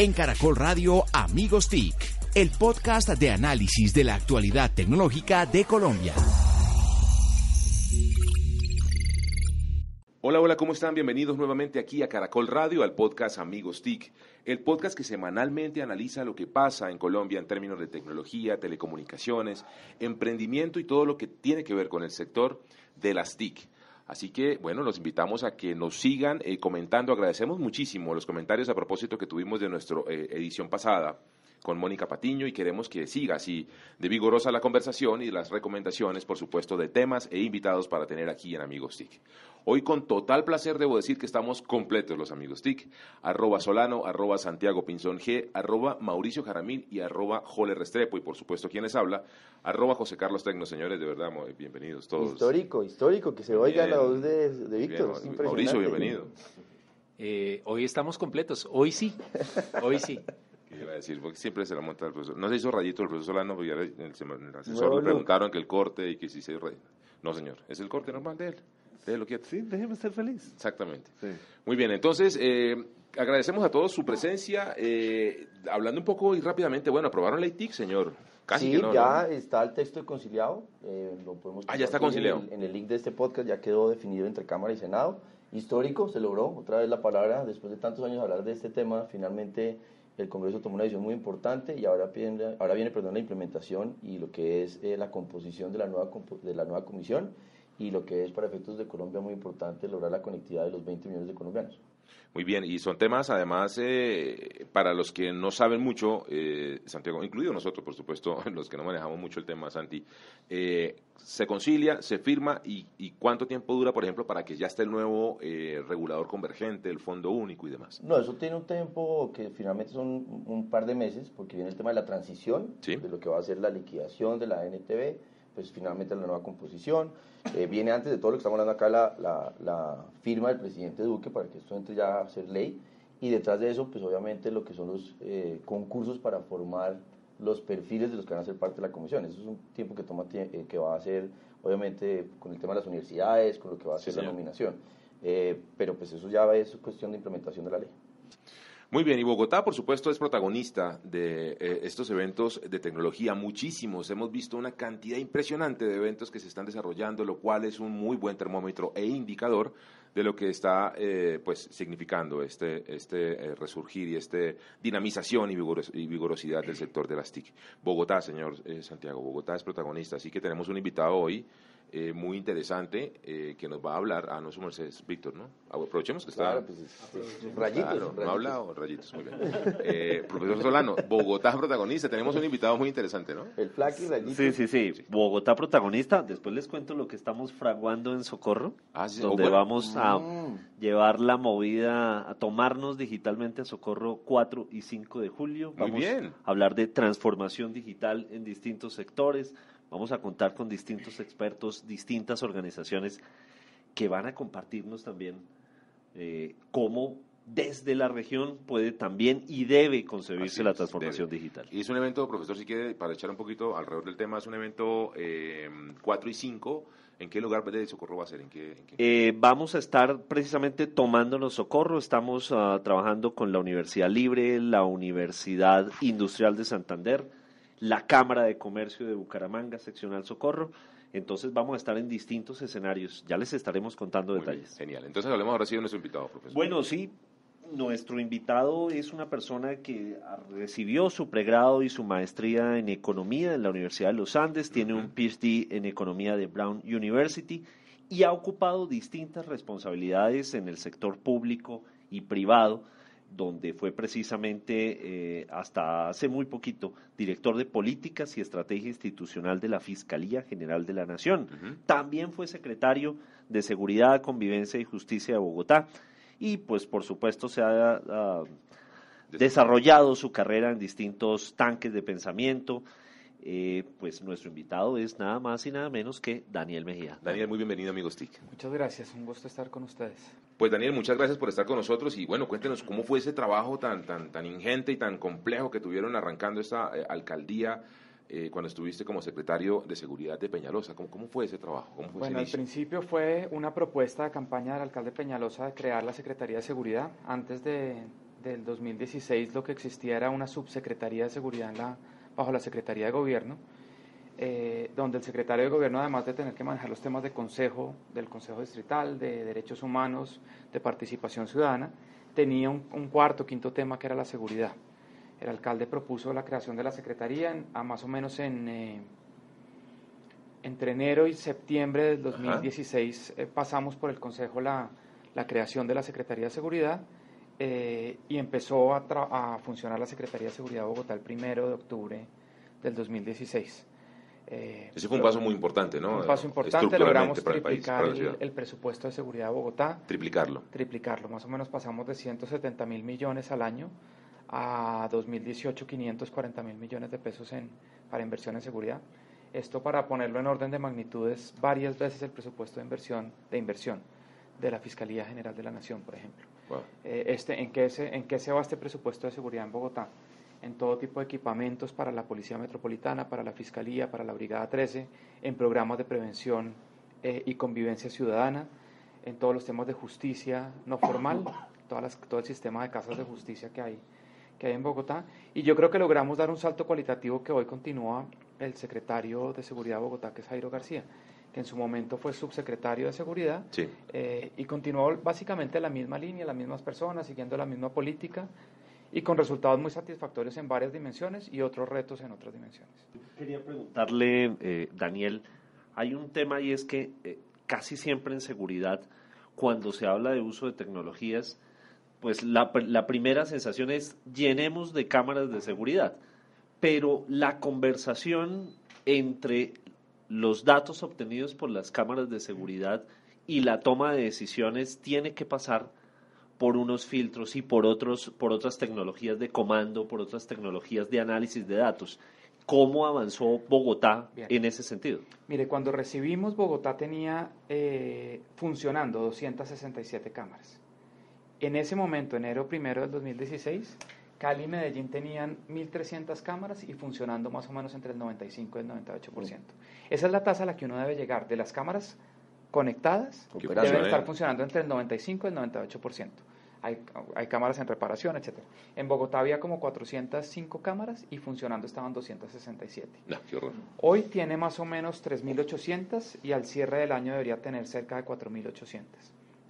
En Caracol Radio Amigos TIC, el podcast de análisis de la actualidad tecnológica de Colombia. Hola, hola, ¿cómo están? Bienvenidos nuevamente aquí a Caracol Radio, al podcast Amigos TIC, el podcast que semanalmente analiza lo que pasa en Colombia en términos de tecnología, telecomunicaciones, emprendimiento y todo lo que tiene que ver con el sector de las TIC. Así que, bueno, los invitamos a que nos sigan eh, comentando. Agradecemos muchísimo los comentarios a propósito que tuvimos de nuestra eh, edición pasada con Mónica Patiño y queremos que siga así de vigorosa la conversación y las recomendaciones, por supuesto, de temas e invitados para tener aquí en Amigos TIC. Hoy con total placer debo decir que estamos completos los Amigos TIC, arroba Solano, arroba Santiago Pinzón G, arroba Mauricio Jaramil y arroba Jole Restrepo y por supuesto quienes habla, arroba José Carlos Tecno, señores, de verdad, bienvenidos todos. Histórico, histórico, que se oiga la voz de, Víctor. Mauricio, bienvenido. Eh, hoy estamos completos, hoy sí, hoy sí iba a decir, porque siempre se la monta el profesor. No se hizo rayito el profesor Solano, porque ya el, el asesor le preguntaron que el corte y que si se rayito. No, señor, es el corte normal de él. Déjelo quieto. Sí, déjeme ser feliz. Exactamente. Muy bien, entonces, eh, agradecemos a todos su presencia. Eh, hablando un poco y rápidamente, bueno, ¿aprobaron la ITIC, señor? Casi sí, ya está el texto conciliado. Eh, lo podemos ah, ya está conciliado. En el, link de este podcast ya quedó definido entre Cámara y Senado. Histórico, se logró otra vez la palabra, después de tantos años hablar de este tema, finalmente el Congreso tomó una decisión muy importante y ahora, viene, ahora viene la implementación y lo que es eh, la composición de la, nueva, de la nueva comisión y lo que es para efectos de Colombia muy importante lograr la conectividad de los 20 millones de colombianos. Muy bien, y son temas además eh, para los que no saben mucho, eh, Santiago, incluido nosotros, por supuesto, los que no manejamos mucho el tema, Santi, eh, se concilia, se firma y, cuánto tiempo dura, por ejemplo, para que ya esté el nuevo regulador convergente, el fondo único y demás. No, eso tiene un tiempo que finalmente son un par de meses, porque viene el tema de la transición, de lo que va a ser la liquidación de la NTV pues finalmente la nueva composición. Eh, viene antes de todo lo que estamos hablando acá la, la, firma del presidente Duque para que esto entre ya a ser ley. Y detrás de eso, pues obviamente lo que son los eh, concursos para formar los perfiles de los que van a ser parte de la comisión. Eso es un tiempo que toma eh, que va a ser, obviamente, con el tema de las universidades, con lo que va a ser la nominación. pero pues eso ya es cuestión de implementación de la ley. Muy bien, y Bogotá, por supuesto, es protagonista de eh, estos eventos de tecnología, muchísimos. Hemos visto una cantidad impresionante de eventos que se están desarrollando, lo cual es un muy buen termómetro e indicador de lo que está eh, pues significando este, este eh, resurgir y este dinamización y, y, vigorosidad del sector de las TIC. Bogotá, señor Santiago, Bogotá es protagonista, así que tenemos un invitado hoy eh, muy interesante eh, que nos va a hablar. Ah, no, su Mercedes, Víctor, ¿no? Aprovechemos que está. Pues, rayitos, No ha hablado, rayitos, muy bien. Eh, profesor Solano, Bogotá protagonista. Tenemos un invitado muy interesante, ¿no? El Flaky Rayitos. Sí, sí, sí, Bogotá protagonista. Después les cuento lo que estamos fraguando en Socorro. Ah, sí, donde vamos a mm. llevar la movida, a tomarnos digitalmente a Socorro 4 y 5 de julio. Vamos muy bien. a hablar de transformación digital en distintos sectores Vamos a contar con distintos expertos, distintas organizaciones que van a compartirnos también eh, cómo desde la región puede también y debe concebirse la transformación digital. Y es un evento, profesor, si quiere, para echar un poquito alrededor del tema, es un evento eh, 4 y 5. ¿En qué lugar de Socorro va a ser? ¿En qué, eh, vamos a estar precisamente tomándonos Socorro. Estamos ah, trabajando con la Universidad Libre, la Universidad Industrial de Santander, la Cámara de Comercio de Bucaramanga, seccional Socorro. Entonces vamos a estar en distintos escenarios. Ya les estaremos contando detalles. genial. Entonces hablemos ahora sí de nuestro invitado, profesor. Bueno, sí. Nuestro invitado es una persona que recibió su pregrado y su maestría en economía en la Universidad de los Andes, tiene un PhD en economía de Brown University y ha ocupado distintas responsabilidades en el sector público y privado donde fue precisamente eh, hasta hace muy poquito director de políticas y estrategia institucional de la Fiscalía General de la Nación. También fue secretario de Seguridad, Convivencia y Justicia de Bogotá y pues por supuesto se ha desarrollado su carrera en distintos tanques de pensamiento, eh, pues nuestro invitado es nada más y nada menos que Daniel Mejía. Daniel, muy bienvenido, amigos TIC. Muchas gracias, un gusto estar con ustedes. Pues Daniel, muchas gracias por estar con nosotros y bueno, cuéntenos cómo fue ese trabajo tan, tan, tan ingente y tan complejo que tuvieron arrancando esta eh, alcaldía eh, cuando estuviste como secretario de Seguridad de Peñalosa. ¿Cómo, cómo fue ese trabajo? ¿Cómo fue bueno, al principio fue una propuesta de campaña del alcalde Peñalosa de crear la Secretaría de Seguridad. Antes de del 2016 lo que existía era una subsecretaría de seguridad la, bajo la Secretaría de Gobierno, eh, donde el secretario de Gobierno, además de tener que manejar los temas de consejo, del Consejo Distrital, de Derechos Humanos, de participación ciudadana, tenía un, cuarto, quinto tema que era la seguridad. El alcalde propuso la creación de la Secretaría a más o menos en... Eh, entre enero y septiembre del 2016 eh, pasamos por el Consejo la, la creación de la Secretaría de Seguridad eh, y empezó a, funcionar la Secretaría de Seguridad de Bogotá el primero de octubre del 2016. Eh, Ese fue un paso muy importante, ¿no? Un paso importante, logramos triplicar el, presupuesto de seguridad de Bogotá. Triplicarlo. Triplicarlo, más o menos pasamos de 170 mil millones al año a 2018 540 mil millones de pesos en, para inversión en seguridad. Esto para ponerlo en orden de magnitudes varias veces el presupuesto de inversión, de inversión de la Fiscalía General de la Nación, por ejemplo. Eh, este, ¿en, qué se, ¿En qué se va este presupuesto de seguridad en Bogotá? En todo tipo de equipamientos para la Policía Metropolitana, para la Fiscalía, para la Brigada 13, en programas de prevención eh, y convivencia ciudadana, en todos los temas de justicia no formal, todas las, todo el sistema de casas de justicia que hay, que hay en Bogotá. Y yo creo que logramos dar un salto cualitativo que hoy continúa el secretario de Seguridad de Bogotá, que es Jairo García que en su momento fue subsecretario de Seguridad, eh, y continuó básicamente la misma línea, las mismas personas, siguiendo la misma política y con resultados muy satisfactorios en varias dimensiones y otros retos en otras dimensiones. Quería preguntarle, eh, Daniel, hay un tema y es que eh, casi siempre en seguridad, cuando se habla de uso de tecnologías, pues la, la primera sensación es llenemos de cámaras de seguridad, pero la conversación entre los datos obtenidos por las cámaras de seguridad y la toma de decisiones tiene que pasar por unos filtros y por otros por otras tecnologías de comando, por otras tecnologías de análisis de datos. ¿Cómo avanzó Bogotá en ese sentido? Mire, cuando recibimos Bogotá tenía eh, funcionando 267 cámaras. En ese momento, enero primero del 2016, Cali y Medellín tenían 1.300 cámaras y funcionando más o menos entre el 95 y el 98%. Esa es la tasa a la que uno debe llegar. De las cámaras conectadas, deben estar funcionando entre el 95 y el 98%. Hay, hay, cámaras en reparación, etc. En Bogotá había como 405 cámaras y funcionando estaban 267. Hoy tiene más o menos 3.800 y al cierre del año debería tener cerca de 4.800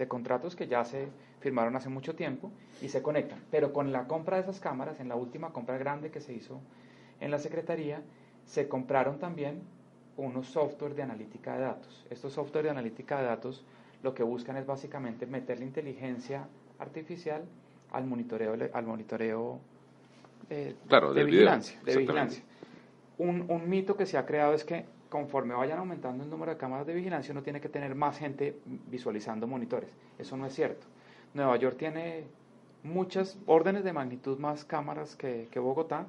de contratos que ya se firmaron hace mucho tiempo y se conectan. Pero con la compra de esas cámaras, en la última compra grande que se hizo en la Secretaría, se compraron también unos software de analítica de datos. Estos software de analítica de datos lo que buscan es básicamente meterle inteligencia artificial al monitoreo, al monitoreo eh, de, vigilancia, de vigilancia. Un, un mito que se ha creado es que conforme vayan aumentando el número de cámaras de vigilancia, uno tiene que tener más gente visualizando monitores. Eso no es cierto. Nueva York tiene muchas órdenes de magnitud más cámaras que, Bogotá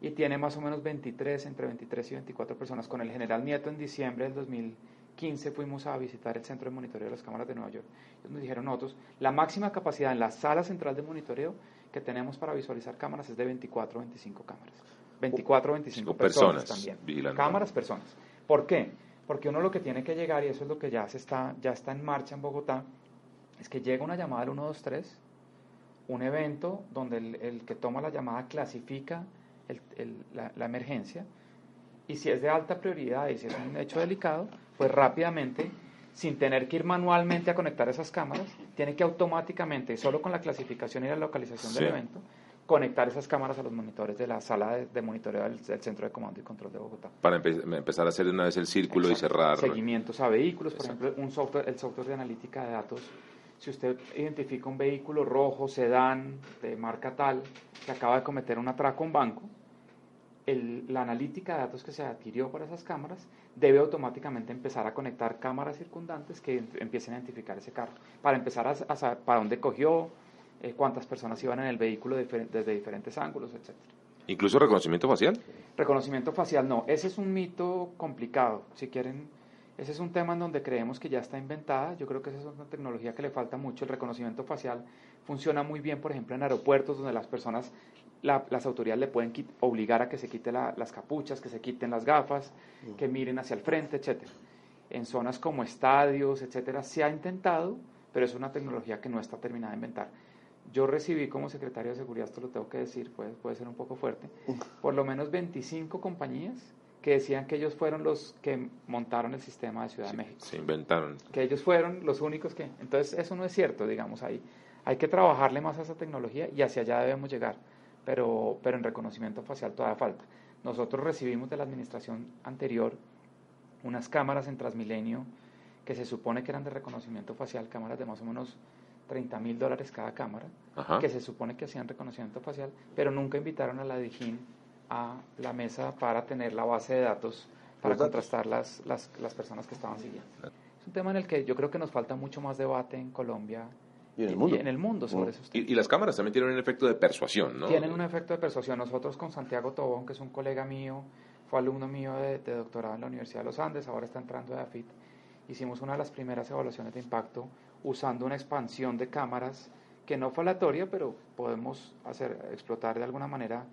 y tiene más o menos 23, entre 23 y 24 personas. Con el general Nieto en diciembre del 2015 fuimos a visitar el centro de monitoreo de las cámaras de Nueva York. Ellos nos dijeron nosotros, la máxima capacidad en la sala central de monitoreo que tenemos para visualizar cámaras es de 24 o 25 cámaras. 24 o 25 personas, personas también. Cámaras, personas. ¿Por qué? Porque uno lo que tiene que llegar, y eso es lo que ya, se está, ya está en marcha en Bogotá, es que llega una llamada al 123, un evento donde el, que toma la llamada clasifica la, emergencia, y si es de alta prioridad y si es un hecho delicado, pues rápidamente, sin tener que ir manualmente a conectar esas cámaras, tiene que automáticamente, solo con la clasificación y la localización del evento, conectar esas cámaras a los monitores de la sala de, monitoreo del, Centro de Comando y Control de Bogotá. Para empezar a hacer una vez el círculo y cerrar. Seguimientos a vehículos, por ejemplo, un software, el software de analítica de datos. Si usted identifica un vehículo rojo, sedán, de marca tal, que acaba de cometer un atraco a un banco, el, la analítica de datos que se adquirió por esas cámaras debe automáticamente empezar a conectar cámaras circundantes que empiecen a identificar ese carro, para empezar a, a saber para dónde cogió, eh, cuántas personas iban en el vehículo desde diferentes ángulos, etc. ¿Incluso reconocimiento facial? Reconocimiento facial no, ese es un mito complicado, si quieren, ese es un tema en donde creemos que ya está inventada, yo creo que esa es una tecnología que le falta mucho, el reconocimiento facial funciona muy bien, por ejemplo, en aeropuertos donde las personas, las autoridades le pueden obligar a que se quiten las capuchas, que se quiten las gafas, que miren hacia el frente, etc. En zonas como estadios, etcétera, se ha intentado, pero es una tecnología que no está terminada de inventar yo recibí como secretario de seguridad, esto lo tengo que decir, puede, puede ser un poco fuerte, por lo menos 25 compañías que decían que ellos fueron los que montaron el sistema de Ciudad de México. Se inventaron. Que ellos fueron los únicos que... Entonces eso no es cierto, digamos, ahí hay que trabajarle más a esa tecnología y hacia allá debemos llegar, pero, pero en reconocimiento facial todavía falta. Nosotros recibimos de la administración anterior unas cámaras en Transmilenio que se supone que eran de reconocimiento facial, cámaras de más o menos 30 mil dólares cada cámara, que se supone que hacían reconocimiento facial, pero nunca invitaron a la DIGIN a la mesa para tener la base de datos para contrastar las, las, las, personas que estaban siguiendo. Es un tema en el que yo creo que nos falta mucho más debate en Colombia y en el mundo, en el mundo sobre eso. Y, y, las cámaras también tienen un efecto de persuasión, ¿no? Tienen un efecto de persuasión. Nosotros con Santiago Tobón, que es un colega mío, fue alumno mío de, de doctorado en la Universidad de los Andes, ahora está entrando de AFIT, hicimos una de las primeras evaluaciones de impacto usando una expansión de cámaras que no fue aleatoria, pero podemos hacer explotar de alguna manera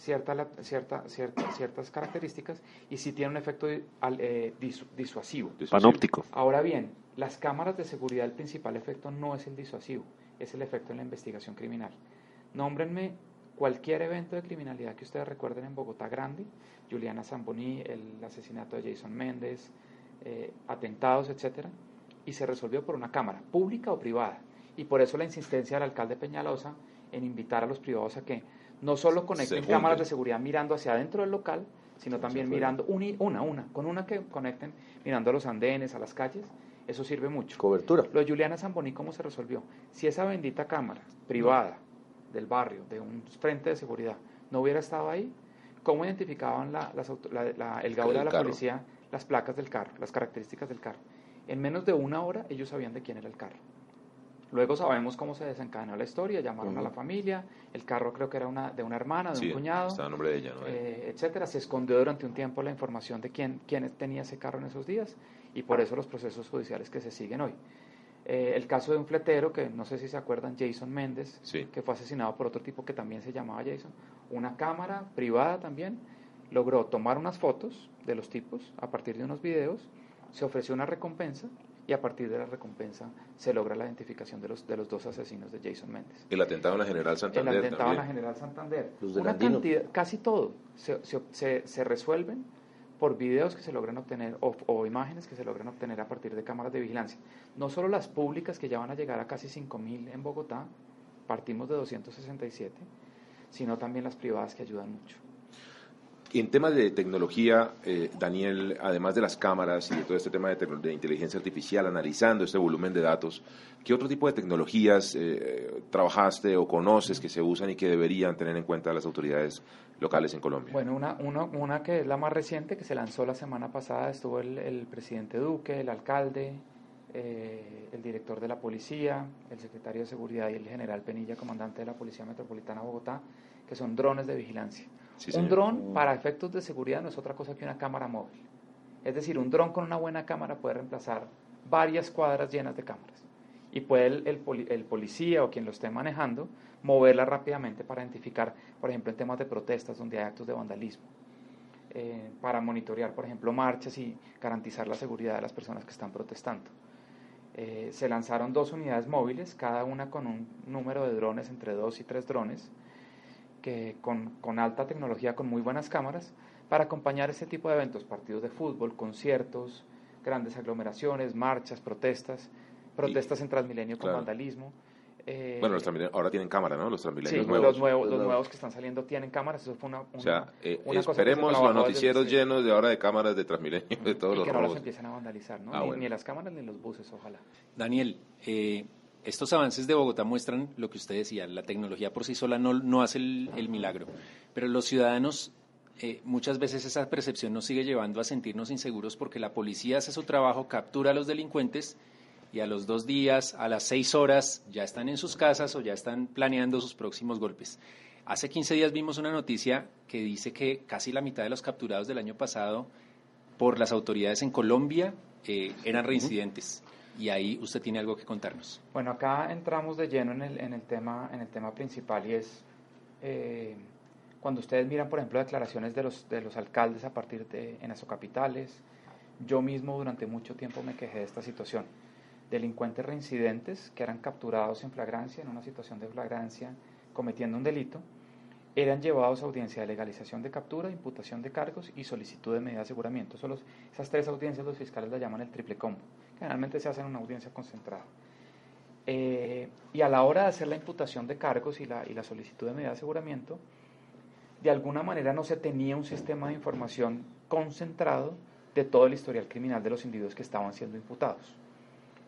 cierta, cierta, cierta, ciertas características y si tiene un efecto eh, disuasivo. Panóptico. Ahora bien, las cámaras de seguridad, el principal efecto no es el disuasivo, es el efecto en la investigación criminal. Nómbrenme cualquier evento de criminalidad que ustedes recuerden en Bogotá Grande, Juliana Zamboni, el asesinato de Jason Méndez, eh, atentados, etcétera, y se resolvió por una cámara, pública o privada. Y por eso la insistencia del alcalde Peñalosa en invitar a los privados a que no solo conecten cámaras de seguridad mirando hacia adentro del local, sino también mirando una, una, con una que conecten mirando a los andenes, a las calles, eso sirve mucho. Cobertura. Lo de Juliana Zamboni, ¿cómo se resolvió? Si esa bendita cámara privada del barrio, de un frente de seguridad, no hubiera estado ahí, ¿cómo identificaban la, el gaula de la policía las placas del carro, las características del carro? En menos de una hora ellos sabían de quién era el carro. Luego sabemos cómo se desencadenó la historia, llamaron a la familia, el carro creo que era una, de una hermana, de un cuñado, estaba a nombre de ella, ¿no? Eh, etcétera. Se escondió durante un tiempo la información de quién, quién tenía ese carro en esos días y por eso los procesos judiciales que se siguen hoy. Eh, el caso de un fletero, que no sé si se acuerdan, Jason Méndez, que fue asesinado por otro tipo que también se llamaba Jason, una cámara privada también, logró tomar unas fotos de los tipos a partir de unos videos, se ofreció una recompensa y a partir de la recompensa se logra la identificación de los, de los dos asesinos de Jason Méndez. El atentado en la General Santander. El atentado en la General Santander. Una cantidad, casi todo se, se, se, resuelven por videos que se logran obtener o, o, imágenes que se logran obtener a partir de cámaras de vigilancia. No solo las públicas que ya van a llegar a casi 5.000 en Bogotá, partimos de 267, sino también las privadas que ayudan mucho. En temas de tecnología, eh, Daniel, además de las cámaras y de todo este tema de, inteligencia artificial, analizando este volumen de datos, ¿qué otro tipo de tecnologías eh, trabajaste o conoces que se usan y que deberían tener en cuenta las autoridades locales en Colombia? Bueno, una, una que es la más reciente, que se lanzó la semana pasada, estuvo el, presidente Duque, el alcalde, eh, el director de la policía, el secretario de Seguridad y el general Penilla, comandante de la Policía Metropolitana de Bogotá, que son drones de vigilancia un dron para efectos de seguridad no es otra cosa que una cámara móvil. Es decir, un dron con una buena cámara puede reemplazar varias cuadras llenas de cámaras. Y puede el, policía o quien lo esté manejando moverla rápidamente para identificar, por ejemplo, en temas de protestas donde hay actos de vandalismo. Eh, para monitorear, por ejemplo, marchas y garantizar la seguridad de las personas que están protestando. Eh, se lanzaron dos unidades móviles, cada una con un número de drones entre dos y tres drones, que con, con, alta tecnología, con muy buenas cámaras, para acompañar este tipo de eventos, partidos de fútbol, conciertos, grandes aglomeraciones, marchas, protestas, protestas en Transmilenio con vandalismo. Eh, bueno, los ahora tienen cámara, ¿no? Los Transmilenios nuevos. Los, nuevos, los nuevos que están saliendo tienen cámaras. Eso fue una, o sea, eh, esperemos los noticieros llenos de ahora de cámaras de Transmilenio, de todos y los que no las empiecen a vandalizar, ¿no? Ah, ni, ni, las cámaras ni los buses, ojalá. Daniel, eh, estos avances de Bogotá muestran lo que usted decía, la tecnología por sí sola no, no hace el, milagro, pero los ciudadanos eh, muchas veces esa percepción nos sigue llevando a sentirnos inseguros porque la policía hace su trabajo, captura a los delincuentes y a los dos días, a las seis horas, ya están en sus casas o ya están planeando sus próximos golpes. Hace 15 días vimos una noticia que dice que casi la mitad de los capturados del año pasado por las autoridades en Colombia eh, eran reincidentes y ahí usted tiene algo que contarnos. Bueno, acá entramos de lleno en el, en el, tema, en el tema principal y es eh, cuando ustedes miran, por ejemplo, declaraciones de los, de los alcaldes a partir de en capitales, yo mismo durante mucho tiempo me quejé de esta situación. delincuentes reincidentes que eran capturados en flagrancia, en una situación de flagrancia, cometiendo un delito, eran llevados a audiencia de legalización de captura, imputación de cargos y solicitud de medida de aseguramiento. esas tres audiencias los fiscales la llaman el triple combo. Generalmente se hace en una audiencia concentrada. Eh, y a la hora de hacer la imputación de cargos y la, y la solicitud de medida de aseguramiento, de alguna manera no se tenía un sistema de información concentrado de todo el historial criminal de los individuos que estaban siendo imputados.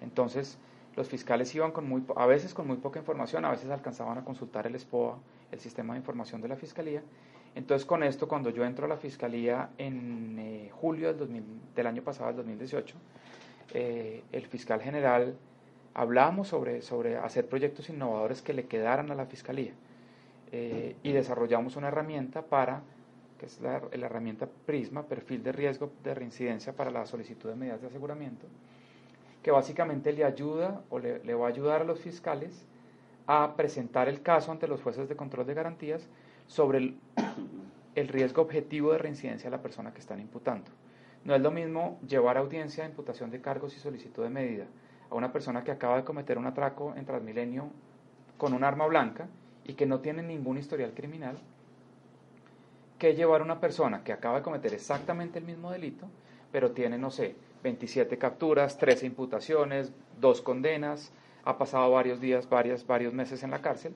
Entonces, los fiscales iban con muy, a veces con muy poca información, a veces alcanzaban a consultar el SPOA, el sistema de información de la Fiscalía. Entonces, con esto, cuando yo entro a la Fiscalía en eh, julio del, del, año pasado, del 2018, eh, el fiscal general hablábamos sobre, sobre hacer proyectos innovadores que le quedaran a la Fiscalía eh, y desarrollamos una herramienta para, que es la, la herramienta PRISMA, perfil de riesgo de reincidencia para la solicitud de medidas de aseguramiento, que básicamente le ayuda o le, va a ayudar a los fiscales a presentar el caso ante los jueces de control de garantías sobre el, el, riesgo objetivo de reincidencia de la persona que están imputando. No es lo mismo llevar a audiencia de imputación de cargos y solicitud de medida a una persona que acaba de cometer un atraco en Transmilenio con un arma blanca y que no tiene ningún historial criminal que llevar a una persona que acaba de cometer exactamente el mismo delito, pero tiene, no sé, 27 capturas, 13 imputaciones, dos condenas, ha pasado varios días, varios, varios meses en la cárcel.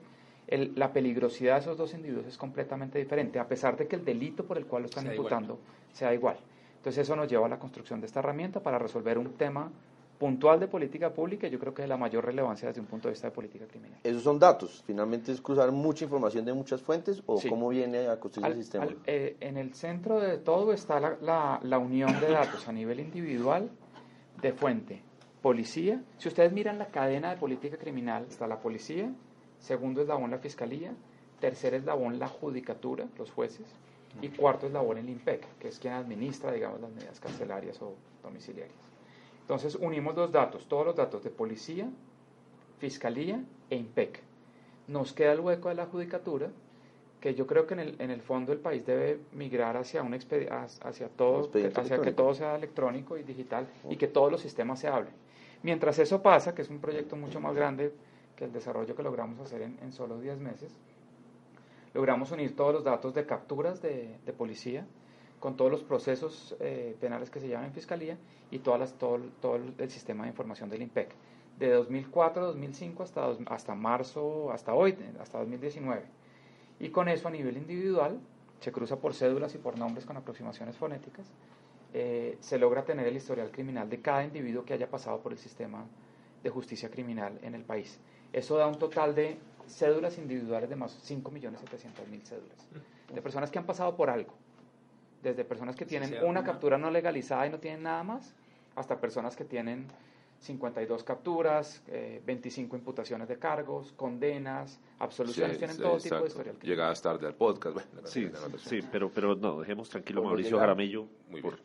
la peligrosidad de esos dos individuos es completamente diferente, a pesar de que el delito por el cual lo están imputando sea igual. Entonces eso nos lleva a la construcción de esta herramienta para resolver un tema puntual de política pública, yo creo que es la mayor relevancia desde un punto de vista de política criminal. ¿Esos son datos? ¿Finalmente es cruzar mucha información de muchas fuentes o cómo viene a construir el sistema? Eh, en el centro de todo está la, la, unión de datos a nivel individual de fuente. Policía, si ustedes miran la cadena de política criminal, está la policía, segundo eslabón la fiscalía, tercer eslabón la judicatura, los jueces, y cuarto eslabón el IMPEC, que es quien administra, digamos, las medidas carcelarias o domiciliarias. Entonces unimos dos datos, todos los datos de policía, fiscalía e IMPEC. Nos queda el hueco de la judicatura, que yo creo que en el, en el fondo el país debe migrar hacia, un hacia, todo, hacia que todo sea electrónico y digital y que todos los sistemas se hablen. Mientras eso pasa, que es un proyecto mucho más grande que el desarrollo que logramos hacer en, en solo 10 meses, logramos unir todos los datos de capturas de, de policía, con todos los procesos eh, penales que se llevan en fiscalía y todas las, todo, todo, el sistema de información del IMPEC. De 2004 a 2005 hasta, hasta marzo, hasta hoy, hasta 2019. Y con eso a nivel individual, se cruza por cédulas y por nombres con aproximaciones fonéticas, eh, se logra tener el historial criminal de cada individuo que haya pasado por el sistema de justicia criminal en el país. Eso da un total de cédulas individuales de más de 5.700.000 cédulas, de personas que han pasado por algo desde personas que tienen una captura no legalizada y no tienen nada más, hasta personas que tienen 52 capturas, 25 eh, imputaciones de cargos, condenas, absoluciones, tienen todo tipo de historial. Llegadas tarde al podcast. sí, sí, pero, pero no, dejemos tranquilo Mauricio Jaramillo. Muy bien.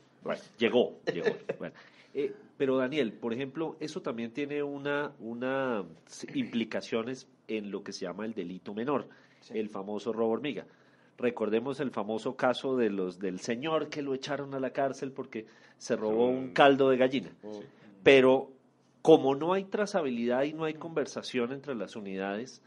llegó, llegó. Eh, pero Daniel, por ejemplo, eso también tiene una, una implicaciones en lo que se llama el delito menor, el famoso robo hormiga. Recordemos el famoso caso de los del señor que lo echaron a la cárcel porque se robó un caldo de gallina. Pero como no hay trazabilidad y no hay conversación entre las unidades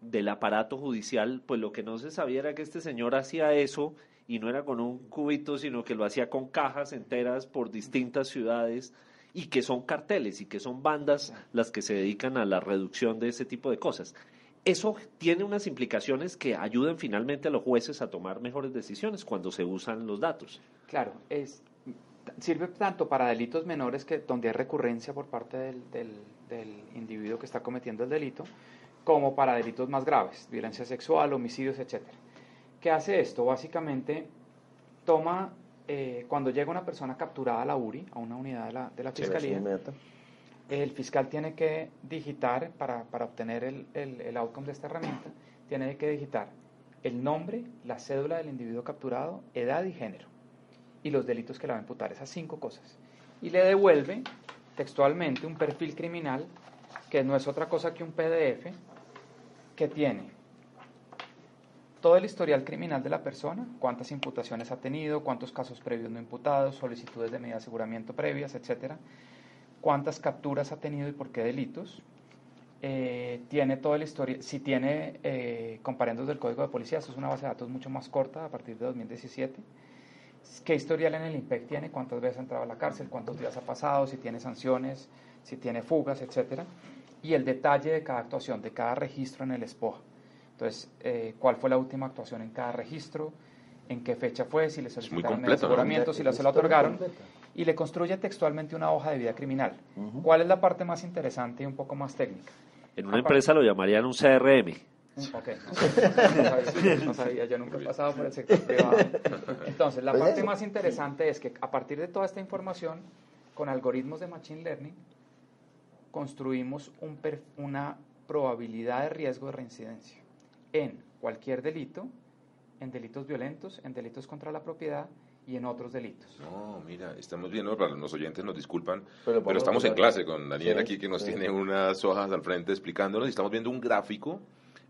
del aparato judicial, pues lo que no se sabía era que este señor hacía eso y no era con un cubito, sino que lo hacía con cajas enteras por distintas ciudades y que son carteles y que son bandas las que se dedican a la reducción de ese tipo de cosas eso tiene unas implicaciones que ayudan finalmente a los jueces a tomar mejores decisiones cuando se usan los datos. Claro, es, sirve tanto para delitos menores que donde hay recurrencia por parte del, del, individuo que está cometiendo el delito, como para delitos más graves, violencia sexual, homicidios, etc. ¿Qué hace esto? Básicamente toma, eh, cuando llega una persona capturada a la URI, a una unidad de la, de la Fiscalía, el fiscal tiene que digitar, para, obtener el, el, outcome de esta herramienta, tiene que digitar el nombre, la cédula del individuo capturado, edad y género, y los delitos que le va a imputar, esas cinco cosas. Y le devuelve textualmente un perfil criminal que no es otra cosa que un PDF que tiene todo el historial criminal de la persona, cuántas imputaciones ha tenido, cuántos casos previos no imputados, solicitudes de medida de aseguramiento previas, etcétera cuántas capturas ha tenido y por qué delitos. Eh, tiene toda la historia, si tiene eh, comparendos del Código de Policía, eso es una base de datos mucho más corta a partir de 2017. ¿Qué historial en el IMPEC tiene? ¿Cuántas veces ha entrado a la cárcel? ¿Cuántos días ha pasado? Si tiene sanciones, si tiene fugas, etcétera. Y el detalle de cada actuación, de cada registro en el SPOA. Entonces, eh, ¿cuál fue la última actuación en cada registro? ¿En qué fecha fue? Si le solicitaron el aseguramiento, si lo se lo otorgaron. Y le construye textualmente una hoja de vida criminal. ¿Cuál es la parte más interesante y un poco más técnica? En una empresa lo llamarían un CRM. Ok, no sabía, yo nunca he pasado por el sector privado. Entonces, la pues parte más interesante es que a partir de toda esta información, con algoritmos de Machine Learning, construimos un una probabilidad de riesgo de reincidencia en cualquier delito, en delitos violentos, en delitos contra la propiedad y en otros delitos. No, mira, estamos viendo, para los oyentes nos disculpan, pero, estamos en clase con Daniel aquí que nos tiene unas hojas al frente explicándonos y estamos viendo un gráfico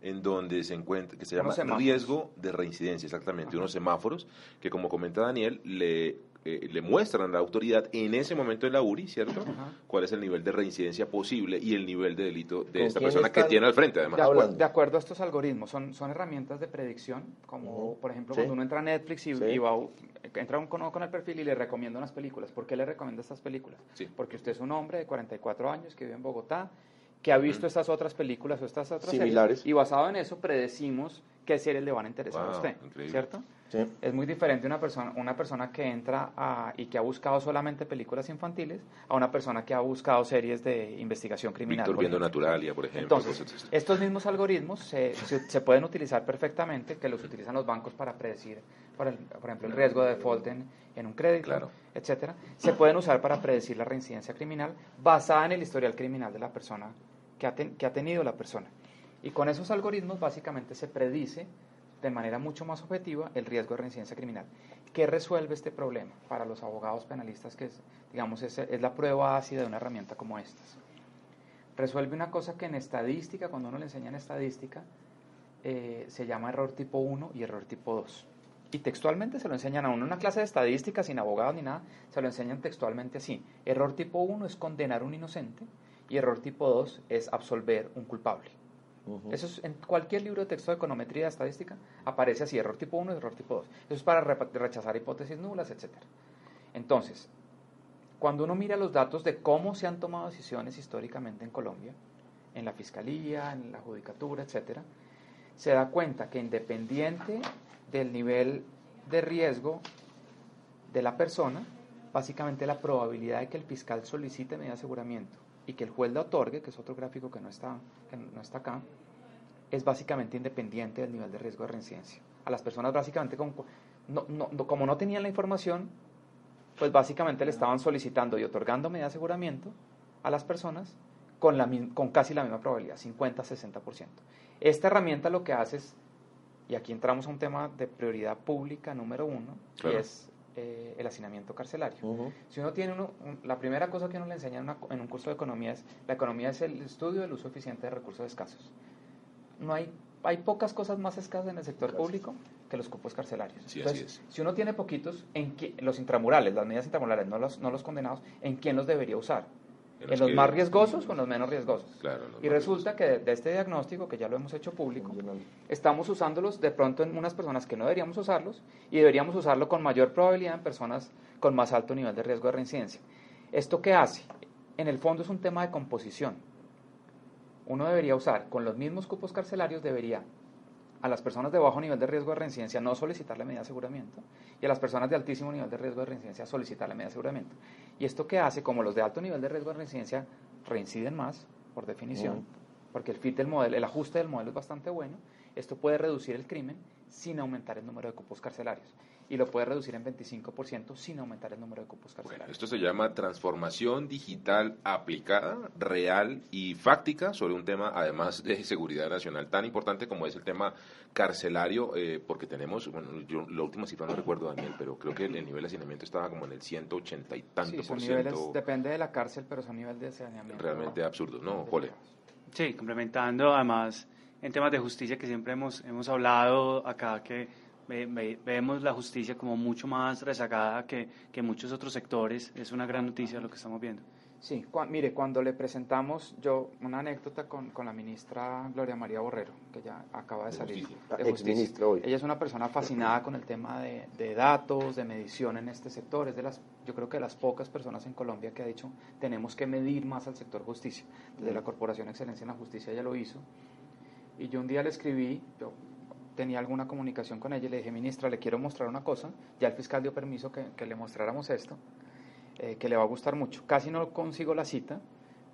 en donde se encuentra, que se llama riesgo de reincidencia, exactamente, unos semáforos que como comenta Daniel, le eh, le muestran a la autoridad en ese momento de la URI, ¿cierto? Cuál es el nivel de reincidencia posible y el nivel de delito de esta persona que tiene al frente, además. De, acuerdo a estos algoritmos, son, son herramientas de predicción, como por ejemplo cuando uno entra a Netflix y, va, entra un, con, con el perfil y le recomienda unas películas. ¿Por qué le recomienda estas películas? Porque usted es un hombre de 44 años que vive en Bogotá, que ha visto estas otras películas o estas otras Similares. y basado en eso predecimos qué series le van a interesar a usted, ¿cierto? Es muy diferente una persona, una persona que entra a, y que ha buscado solamente películas infantiles a una persona que ha buscado series de investigación criminal. Víctor viendo Naturalia, por ejemplo. Entonces, estos mismos algoritmos se, se, pueden utilizar perfectamente, que los utilizan los bancos para predecir, por, ejemplo, el riesgo de default en, en un crédito, claro. etcétera. Se pueden usar para predecir la reincidencia criminal basada en el historial criminal de la persona que ha, tenido la persona. Y con esos algoritmos básicamente se predice de manera mucho más objetiva el riesgo de reincidencia criminal. ¿Qué resuelve este problema para los abogados penalistas, que es, digamos, es, la prueba ácida de una herramienta como estas? Resuelve una cosa que en estadística, cuando uno le enseña en estadística, eh, se llama error tipo 1 y error tipo 2. Y textualmente se lo enseñan a uno en una clase de estadística, sin abogados ni nada, se lo enseñan textualmente así. Error tipo 1 es condenar a un inocente y error tipo 2 es absolver un culpable. Eso es en cualquier libro de texto de econometría de estadística aparece así, error tipo 1 y error tipo 2. Eso es para rechazar hipótesis nulas, etc. Entonces, cuando uno mira los datos de cómo se han tomado decisiones históricamente en Colombia, en la fiscalía, en la judicatura, etc., se da cuenta que independiente del nivel de riesgo de la persona, básicamente la probabilidad de que el fiscal solicite medio aseguramiento y que el juez la otorgue, que es otro gráfico que no está, que no está acá, es básicamente independiente del nivel de riesgo de reincidencia. A las personas básicamente como no, no, como no tenían la información, pues básicamente le estaban solicitando y otorgando medio aseguramiento a las personas con, la, con casi la misma probabilidad, 50-60%. Esta herramienta lo que hace es, y aquí entramos a un tema de prioridad pública número uno, que es eh, el hacinamiento carcelario. Si uno tiene uno, la primera cosa que uno le enseña en, un curso de economía es, la economía es el estudio del uso eficiente de recursos escasos. No hay, hay pocas cosas más escasas en el sector público que los cupos carcelarios. Entonces, si uno tiene poquitos, en los intramurales, las medidas intramurales, no los, no los condenados, ¿en quién los debería usar? ¿En los, más riesgosos o en los menos riesgosos? y resulta que de, este diagnóstico, que ya lo hemos hecho público, estamos usándolos de pronto en unas personas que no deberíamos usarlos y deberíamos usarlo con mayor probabilidad en personas con más alto nivel de riesgo de reincidencia. ¿Esto qué hace? En el fondo es un tema de composición. Uno debería usar, con los mismos cupos carcelarios, debería a las personas de bajo nivel de riesgo de reincidencia no solicitar la medida de aseguramiento y a las personas de altísimo nivel de riesgo de reincidencia solicitar la medida de aseguramiento. ¿Y esto qué hace? Como los de alto nivel de riesgo de reincidencia reinciden más, por definición, porque el fit del modelo, el ajuste del modelo es bastante bueno, esto puede reducir el crimen sin aumentar el número de cupos carcelarios y lo puede reducir en 25% sin aumentar el número de cupos carcelarios. esto se llama transformación digital aplicada, real y fáctica sobre un tema, además de seguridad nacional, tan importante como es el tema carcelario, eh, porque tenemos, bueno, yo la última cifra no recuerdo, Daniel, pero creo que el, nivel de hacinamiento estaba como en el 180 y tanto por ciento. depende de la cárcel, pero son niveles de saneamiento. Realmente absurdo, ¿no, Jole? Sí, complementando además en temas de justicia que siempre hemos, hemos hablado acá, que vemos la justicia como mucho más rezagada que, que muchos otros sectores. Es una gran noticia lo que estamos viendo. Sí, mire, cuando le presentamos, yo, una anécdota con, con, la ministra Gloria María Borrero, que ya acaba de salir. De justicia. hoy. Ella es una persona fascinada con el tema de, de, datos, de medición en este sector. Es de las, yo creo que de las pocas personas en Colombia que ha dicho, tenemos que medir más al sector justicia. Desde la Corporación Excelencia en la Justicia ella lo hizo. Y yo un día le escribí, yo tenía alguna comunicación con ella y le dije, ministra, le quiero mostrar una cosa. Ya el fiscal dio permiso que, que le mostráramos esto. Eh, que le va a gustar mucho. Casi no consigo la cita,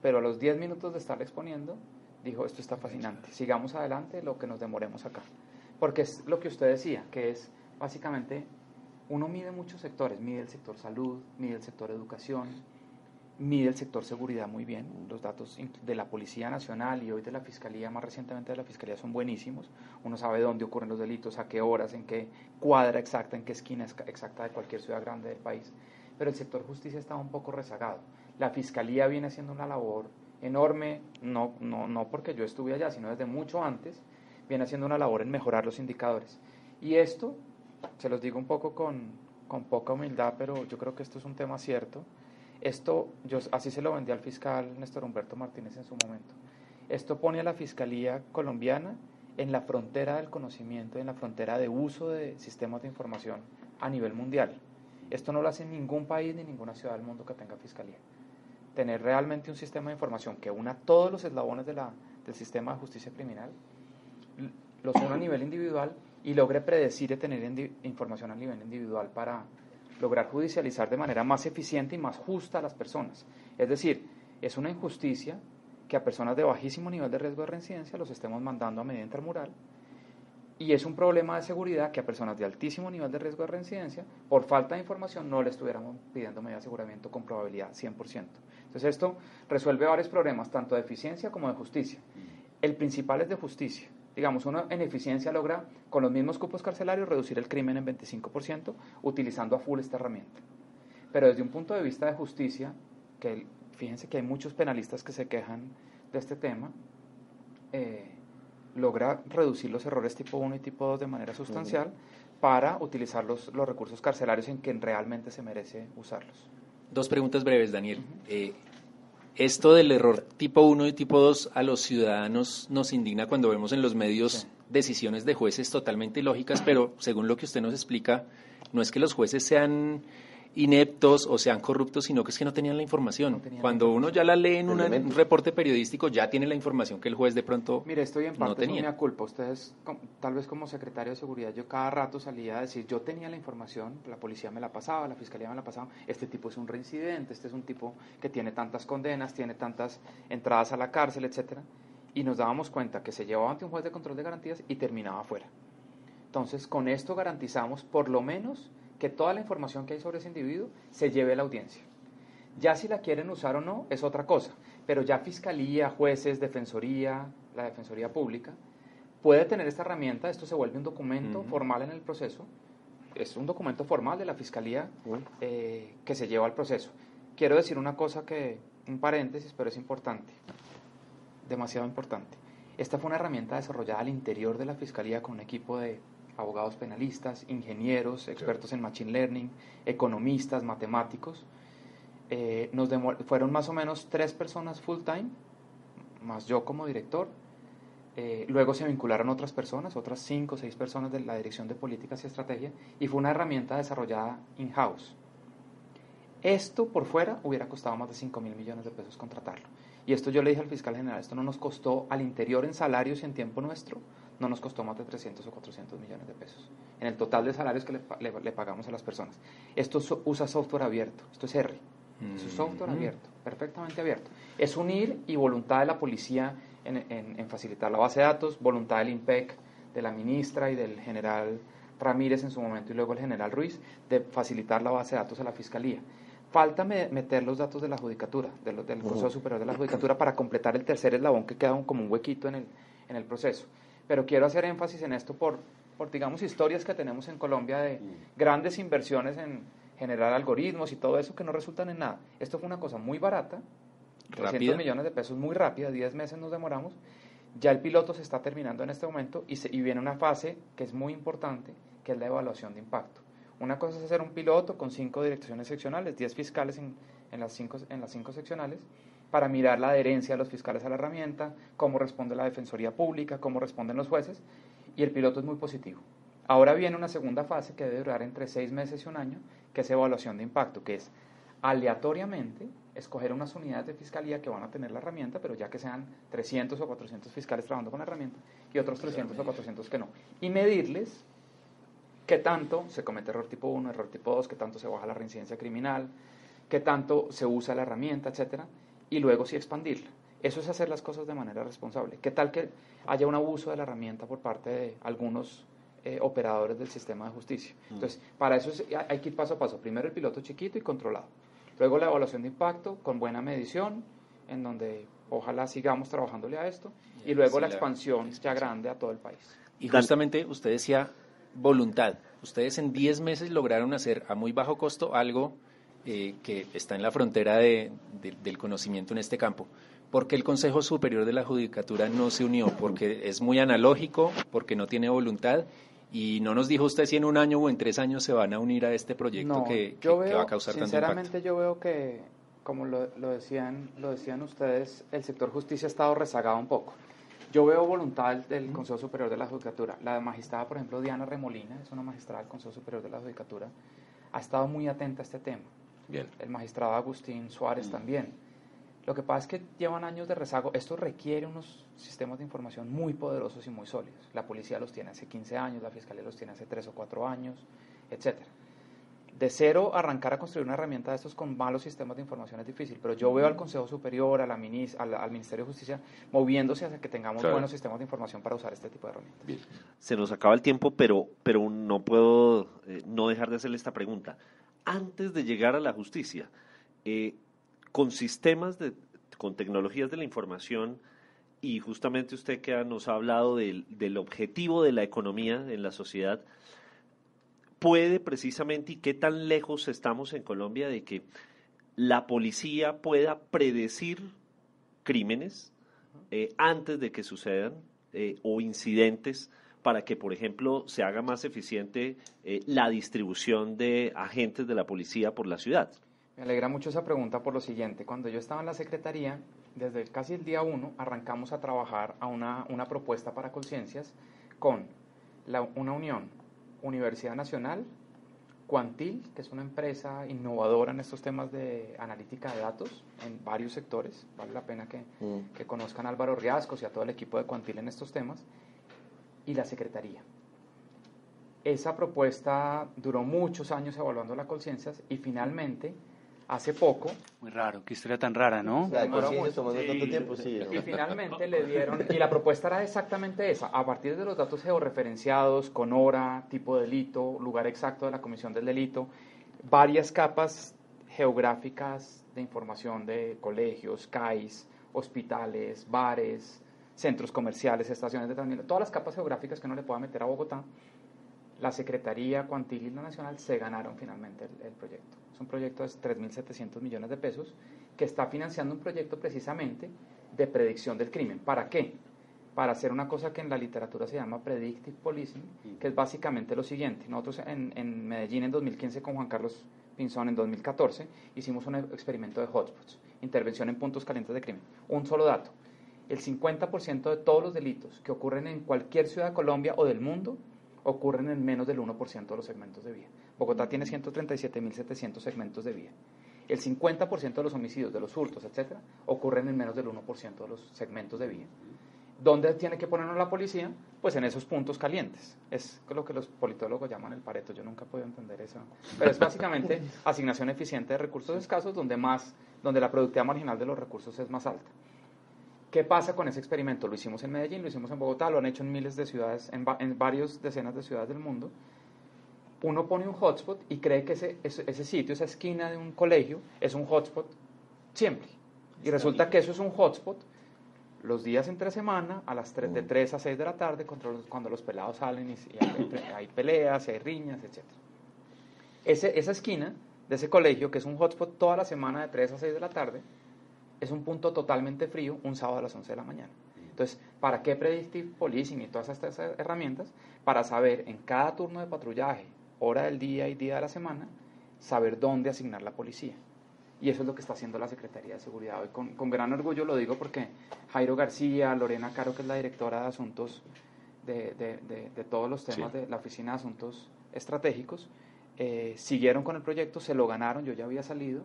pero a los 10 minutos de estarle exponiendo, dijo, esto está fascinante, sigamos adelante lo que nos demoremos acá. Porque es lo que usted decía, que es básicamente, uno mide muchos sectores, mide el sector salud, mide el sector educación, mide el sector seguridad muy bien. Los datos de la Policía Nacional y hoy de la Fiscalía, más recientemente de la Fiscalía, son buenísimos. Uno sabe dónde ocurren los delitos, a qué horas, en qué cuadra exacta, en qué esquina exacta de cualquier ciudad grande del país pero el sector justicia está un poco rezagado. La fiscalía viene haciendo una labor enorme, no, no, no porque yo estuve allá, sino desde mucho antes, viene haciendo una labor en mejorar los indicadores. Y esto, se los digo un poco con, con poca humildad, pero yo creo que esto es un tema cierto. Esto, yo así se lo vendí al fiscal Néstor Humberto Martínez en su momento. Esto pone a la Fiscalía colombiana en la frontera del conocimiento, en la frontera de uso de sistemas de información a nivel mundial. Esto no lo hace ningún país ni ninguna ciudad del mundo que tenga fiscalía. Tener realmente un sistema de información que una todos los eslabones de la, del sistema de justicia criminal, los una a nivel individual y logre predecir y tener información a nivel individual para lograr judicializar de manera más eficiente y más justa a las personas. Es decir, es una injusticia que a personas de bajísimo nivel de riesgo de reincidencia los estemos mandando a medida intermural y es un problema de seguridad que a personas de altísimo nivel de riesgo de reincidencia, por falta de información, no le estuviéramos pidiendo medio de aseguramiento con probabilidad 100%. Entonces esto resuelve varios problemas, tanto de eficiencia como de justicia. El principal es de justicia. Digamos, uno en eficiencia logra con los mismos cupos carcelarios reducir el crimen en 25% utilizando a full esta herramienta. Pero desde un punto de vista de justicia, que fíjense que hay muchos penalistas que se quejan de este tema, eh, logra reducir los errores tipo 1 y tipo 2 de manera sustancial para utilizar los, los, recursos carcelarios en que realmente se merece usarlos. Dos preguntas breves, Daniel. Eh, esto del error tipo 1 y tipo 2 a los ciudadanos nos indigna cuando vemos en los medios decisiones de jueces totalmente ilógicas, pero según lo que usted nos explica, no es que los jueces sean ineptos o sean corruptos, sino que es que no tenían la información. Cuando uno ya la lee en un reporte periodístico, ya tiene la información que el juez de pronto Mire, estoy en parte no tenía. culpa. Ustedes, tal vez como secretario de seguridad, yo cada rato salía a decir, yo tenía la información, la policía me la pasaba, la fiscalía me la pasaba, este tipo es un reincidente, este es un tipo que tiene tantas condenas, tiene tantas entradas a la cárcel, etcétera, y nos dábamos cuenta que se llevaba ante un juez de control de garantías y terminaba afuera. Entonces, con esto garantizamos por lo menos que toda la información que hay sobre ese individuo se lleve a la audiencia. Ya si la quieren usar o no es otra cosa, pero ya fiscalía, jueces, defensoría, la defensoría pública, puede tener esta herramienta, esto se vuelve un documento formal en el proceso, es un documento formal de la fiscalía eh, que se lleva al proceso. Quiero decir una cosa que, un paréntesis, pero es importante, demasiado importante. Esta fue una herramienta desarrollada al interior de la fiscalía con un equipo de abogados penalistas, ingenieros, expertos en machine learning, economistas, matemáticos. Eh, nos fueron más o menos tres personas full time, más yo como director. Eh, luego se vincularon otras personas, otras cinco o seis personas de la Dirección de Políticas y Estrategia, y fue una herramienta desarrollada in-house. Esto por fuera hubiera costado más de 5 mil millones de pesos contratarlo. Y esto yo le dije al fiscal general, esto no nos costó al interior en salarios y en tiempo nuestro no nos costó más de 300 o 400 millones de pesos en el total de salarios que le, pagamos a las personas. Esto usa software abierto, esto es R, es software mm. abierto, perfectamente abierto. Es unir y voluntad de la policía en, facilitar la base de datos, voluntad del IMPEC, de la ministra y del general Ramírez en su momento y luego el general Ruiz, de facilitar la base de datos a la fiscalía. Falta meter los datos de la judicatura, del Consejo Superior de la Judicatura, para completar el tercer eslabón que queda como un huequito en el, en el proceso pero quiero hacer énfasis en esto por, por, digamos, historias que tenemos en Colombia de mm. grandes inversiones en generar algoritmos y todo eso que no resultan en nada. Esto fue una cosa muy barata, 300 millones de pesos muy rápida, 10 meses nos demoramos. Ya el piloto se está terminando en este momento y, y viene una fase que es muy importante, que es la evaluación de impacto. Una cosa es hacer un piloto con cinco direcciones seccionales, 10 fiscales en, en, las cinco, en las cinco seccionales, para mirar la adherencia de los fiscales a la herramienta, cómo responde la Defensoría Pública, cómo responden los jueces, y el piloto es muy positivo. Ahora viene una segunda fase que debe durar entre seis meses y un año, que es evaluación de impacto, que es aleatoriamente escoger unas unidades de fiscalía que van a tener la herramienta, pero ya que sean 300 o 400 fiscales trabajando con la herramienta y otros 300 o 400 que no. Y medirles qué tanto se comete error tipo 1, error tipo 2, qué tanto se baja la reincidencia criminal, qué tanto se usa la herramienta, etcétera, y luego sí expandirla. Eso es hacer las cosas de manera responsable. ¿Qué tal que haya un abuso de la herramienta por parte de algunos eh, operadores del sistema de justicia? Mm. Entonces, para eso hay que ir paso a paso. Primero el piloto chiquito y controlado. Luego la evaluación de impacto con buena medición, en donde ojalá sigamos trabajándole a esto. Y luego la, expansión ya grande a todo el país. Y justamente usted decía voluntad. Ustedes en 10 meses lograron hacer a muy bajo costo algo eh, que está en la frontera de, del conocimiento en este campo. ¿Por qué el Consejo Superior de la Judicatura no se unió? Porque es muy analógico, porque no tiene voluntad y no nos dijo usted si en un año o en tres años se van a unir a este proyecto que, va a causar tanto impacto. Sinceramente yo veo que, como lo, lo, decían, lo decían ustedes, el sector justicia ha estado rezagado un poco. Yo veo voluntad del Consejo Superior de la Judicatura. La magistrada, por ejemplo, Diana Remolina, es una magistrada del Consejo Superior de la Judicatura, ha estado muy atenta a este tema. Bien. El magistrado Agustín Suárez mm. también. Lo que pasa es que llevan años de rezago. Esto requiere unos sistemas de información muy poderosos y muy sólidos. La policía los tiene hace 15 años, la fiscalía los tiene hace 3 o 4 años, etcétera. De cero arrancar a construir una herramienta de estos con malos sistemas de información es difícil, pero yo veo al Consejo Superior, a la al, Ministerio de Justicia, moviéndose hacia que tengamos buenos sistemas de información para usar este tipo de herramientas. Bien. Se nos acaba el tiempo, pero, pero no puedo eh, no dejar de hacerle esta pregunta antes de llegar a la justicia, eh, con sistemas, de, con tecnologías de la información, y justamente usted que nos ha hablado del, objetivo de la economía en la sociedad, puede precisamente, y qué tan lejos estamos en Colombia de que la policía pueda predecir crímenes eh, antes de que sucedan eh, o incidentes para que, por ejemplo, se haga más eficiente eh, la distribución de agentes de la policía por la ciudad? Me alegra mucho esa pregunta por lo siguiente. Cuando yo estaba en la Secretaría, desde casi el día uno, arrancamos a trabajar a una, una propuesta para conciencias con la, una unión Universidad Nacional, Quantil, que es una empresa innovadora en estos temas de analítica de datos en varios sectores. Vale la pena que, mm. que conozcan a Álvaro Riascos y a todo el equipo de Quantil en estos temas y la Secretaría. Esa propuesta duró muchos años evaluando las conciencias y finalmente, hace poco... Muy raro, qué historia tan rara, ¿no? La tomó tanto tiempo, sí. Y finalmente le dieron... Y la propuesta era exactamente esa, a partir de los datos georreferenciados, con hora, tipo de delito, lugar exacto de la comisión del delito, varias capas geográficas de información de colegios, CAIs, hospitales, bares, centros comerciales, estaciones de Transmilenio, todas las capas geográficas que uno le pueda meter a Bogotá, la Secretaría Cuantil y la Nacional se ganaron finalmente el, proyecto. Es un proyecto de 3.700 millones de pesos que está financiando un proyecto precisamente de predicción del crimen. ¿Para qué? Para hacer una cosa que en la literatura se llama predictive policing, que es básicamente lo siguiente. Nosotros en, en Medellín en 2015 con Juan Carlos Pinzón en 2014 hicimos un experimento de hotspots, intervención en puntos calientes de crimen. Un solo dato el 50% de todos los delitos que ocurren en cualquier ciudad de Colombia o del mundo ocurren en menos del 1% de los segmentos de vía. Bogotá tiene 137.700 segmentos de vía. El 50% de los homicidios, de los hurtos, etcétera, ocurren en menos del 1% de los segmentos de vía. ¿Dónde tiene que ponernos la policía? Pues en esos puntos calientes. Es lo que los politólogos llaman el pareto. Yo nunca he podido entender eso. Pero es básicamente asignación eficiente de recursos escasos donde, más, donde la productividad marginal de los recursos es más alta. ¿Qué pasa con ese experimento? Lo hicimos en Medellín, lo hicimos en Bogotá, lo han hecho en miles de ciudades, en, en varias decenas de ciudades del mundo. Uno pone un hotspot y cree que ese, ese, sitio, esa esquina de un colegio, es un hotspot siempre. Y resulta que eso es un hotspot los días entre semana, a las 3, de 3 a 6 de la tarde, cuando los pelados salen y, hay, peleas, hay riñas, etc. Ese, esa esquina de ese colegio, que es un hotspot toda la semana de 3 a 6 de la tarde, es un punto totalmente frío un sábado a las 11 de la mañana. Entonces, ¿para qué Predictive Policing y todas estas herramientas? Para saber en cada turno de patrullaje hora del día y día de la semana, saber dónde asignar la policía. Y eso es lo que está haciendo la Secretaría de Seguridad hoy. Con, con gran orgullo lo digo porque Jairo García, Lorena Caro, que es la directora de asuntos de, de, de, todos los temas de la Oficina de Asuntos Estratégicos, eh, siguieron con el proyecto, se lo ganaron, yo ya había salido,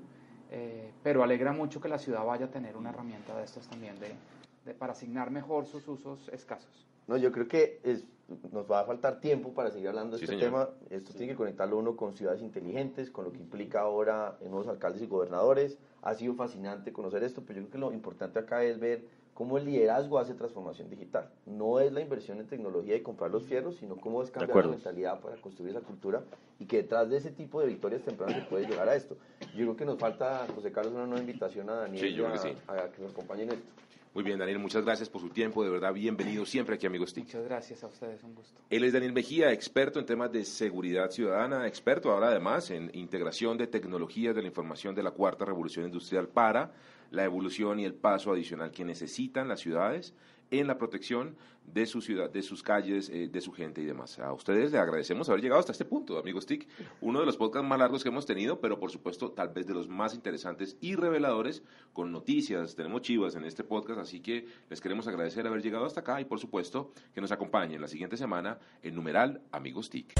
eh, pero alegra mucho que la ciudad vaya a tener una herramienta de estos también de, para asignar mejor sus usos escasos. No, yo creo que es, nos va a faltar tiempo para seguir hablando de este tema. Esto tiene que conectarlo uno con ciudades inteligentes, con lo que implica ahora en nuevos alcaldes y gobernadores. Ha sido fascinante conocer esto, pero yo creo que lo importante acá es ver cómo el liderazgo hace transformación digital. No es la inversión en tecnología y comprar los fierros, sino cómo es cambiar la mentalidad para construir esa cultura y que detrás de ese tipo de victorias tempranas se puede llegar a esto. Yo creo que nos falta, José Carlos, una nueva invitación a Daniel a, a, que nos acompañe en esto. Muy bien, Daniel, muchas gracias por su tiempo. De verdad, bienvenido siempre aquí, amigos TIC. Muchas gracias a ustedes, un gusto. Él es Daniel Mejía, experto en temas de seguridad ciudadana, experto ahora además en integración de tecnologías de la información de la cuarta revolución industrial para la evolución y el paso adicional que necesitan las ciudades en la protección de su ciudad, de sus calles, eh, de su gente y demás. A ustedes les agradecemos haber llegado hasta este punto, amigos TIC, uno de los podcasts más largos que hemos tenido, pero por supuesto tal vez de los más interesantes y reveladores con noticias, tenemos chivas en este podcast, así que les queremos agradecer haber llegado hasta acá y por supuesto que nos acompañen la siguiente semana en numeral Amigos TIC.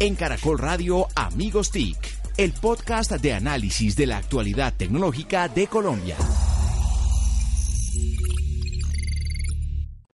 En Caracol Radio Amigos TIC, el podcast de análisis de la actualidad tecnológica de Colombia.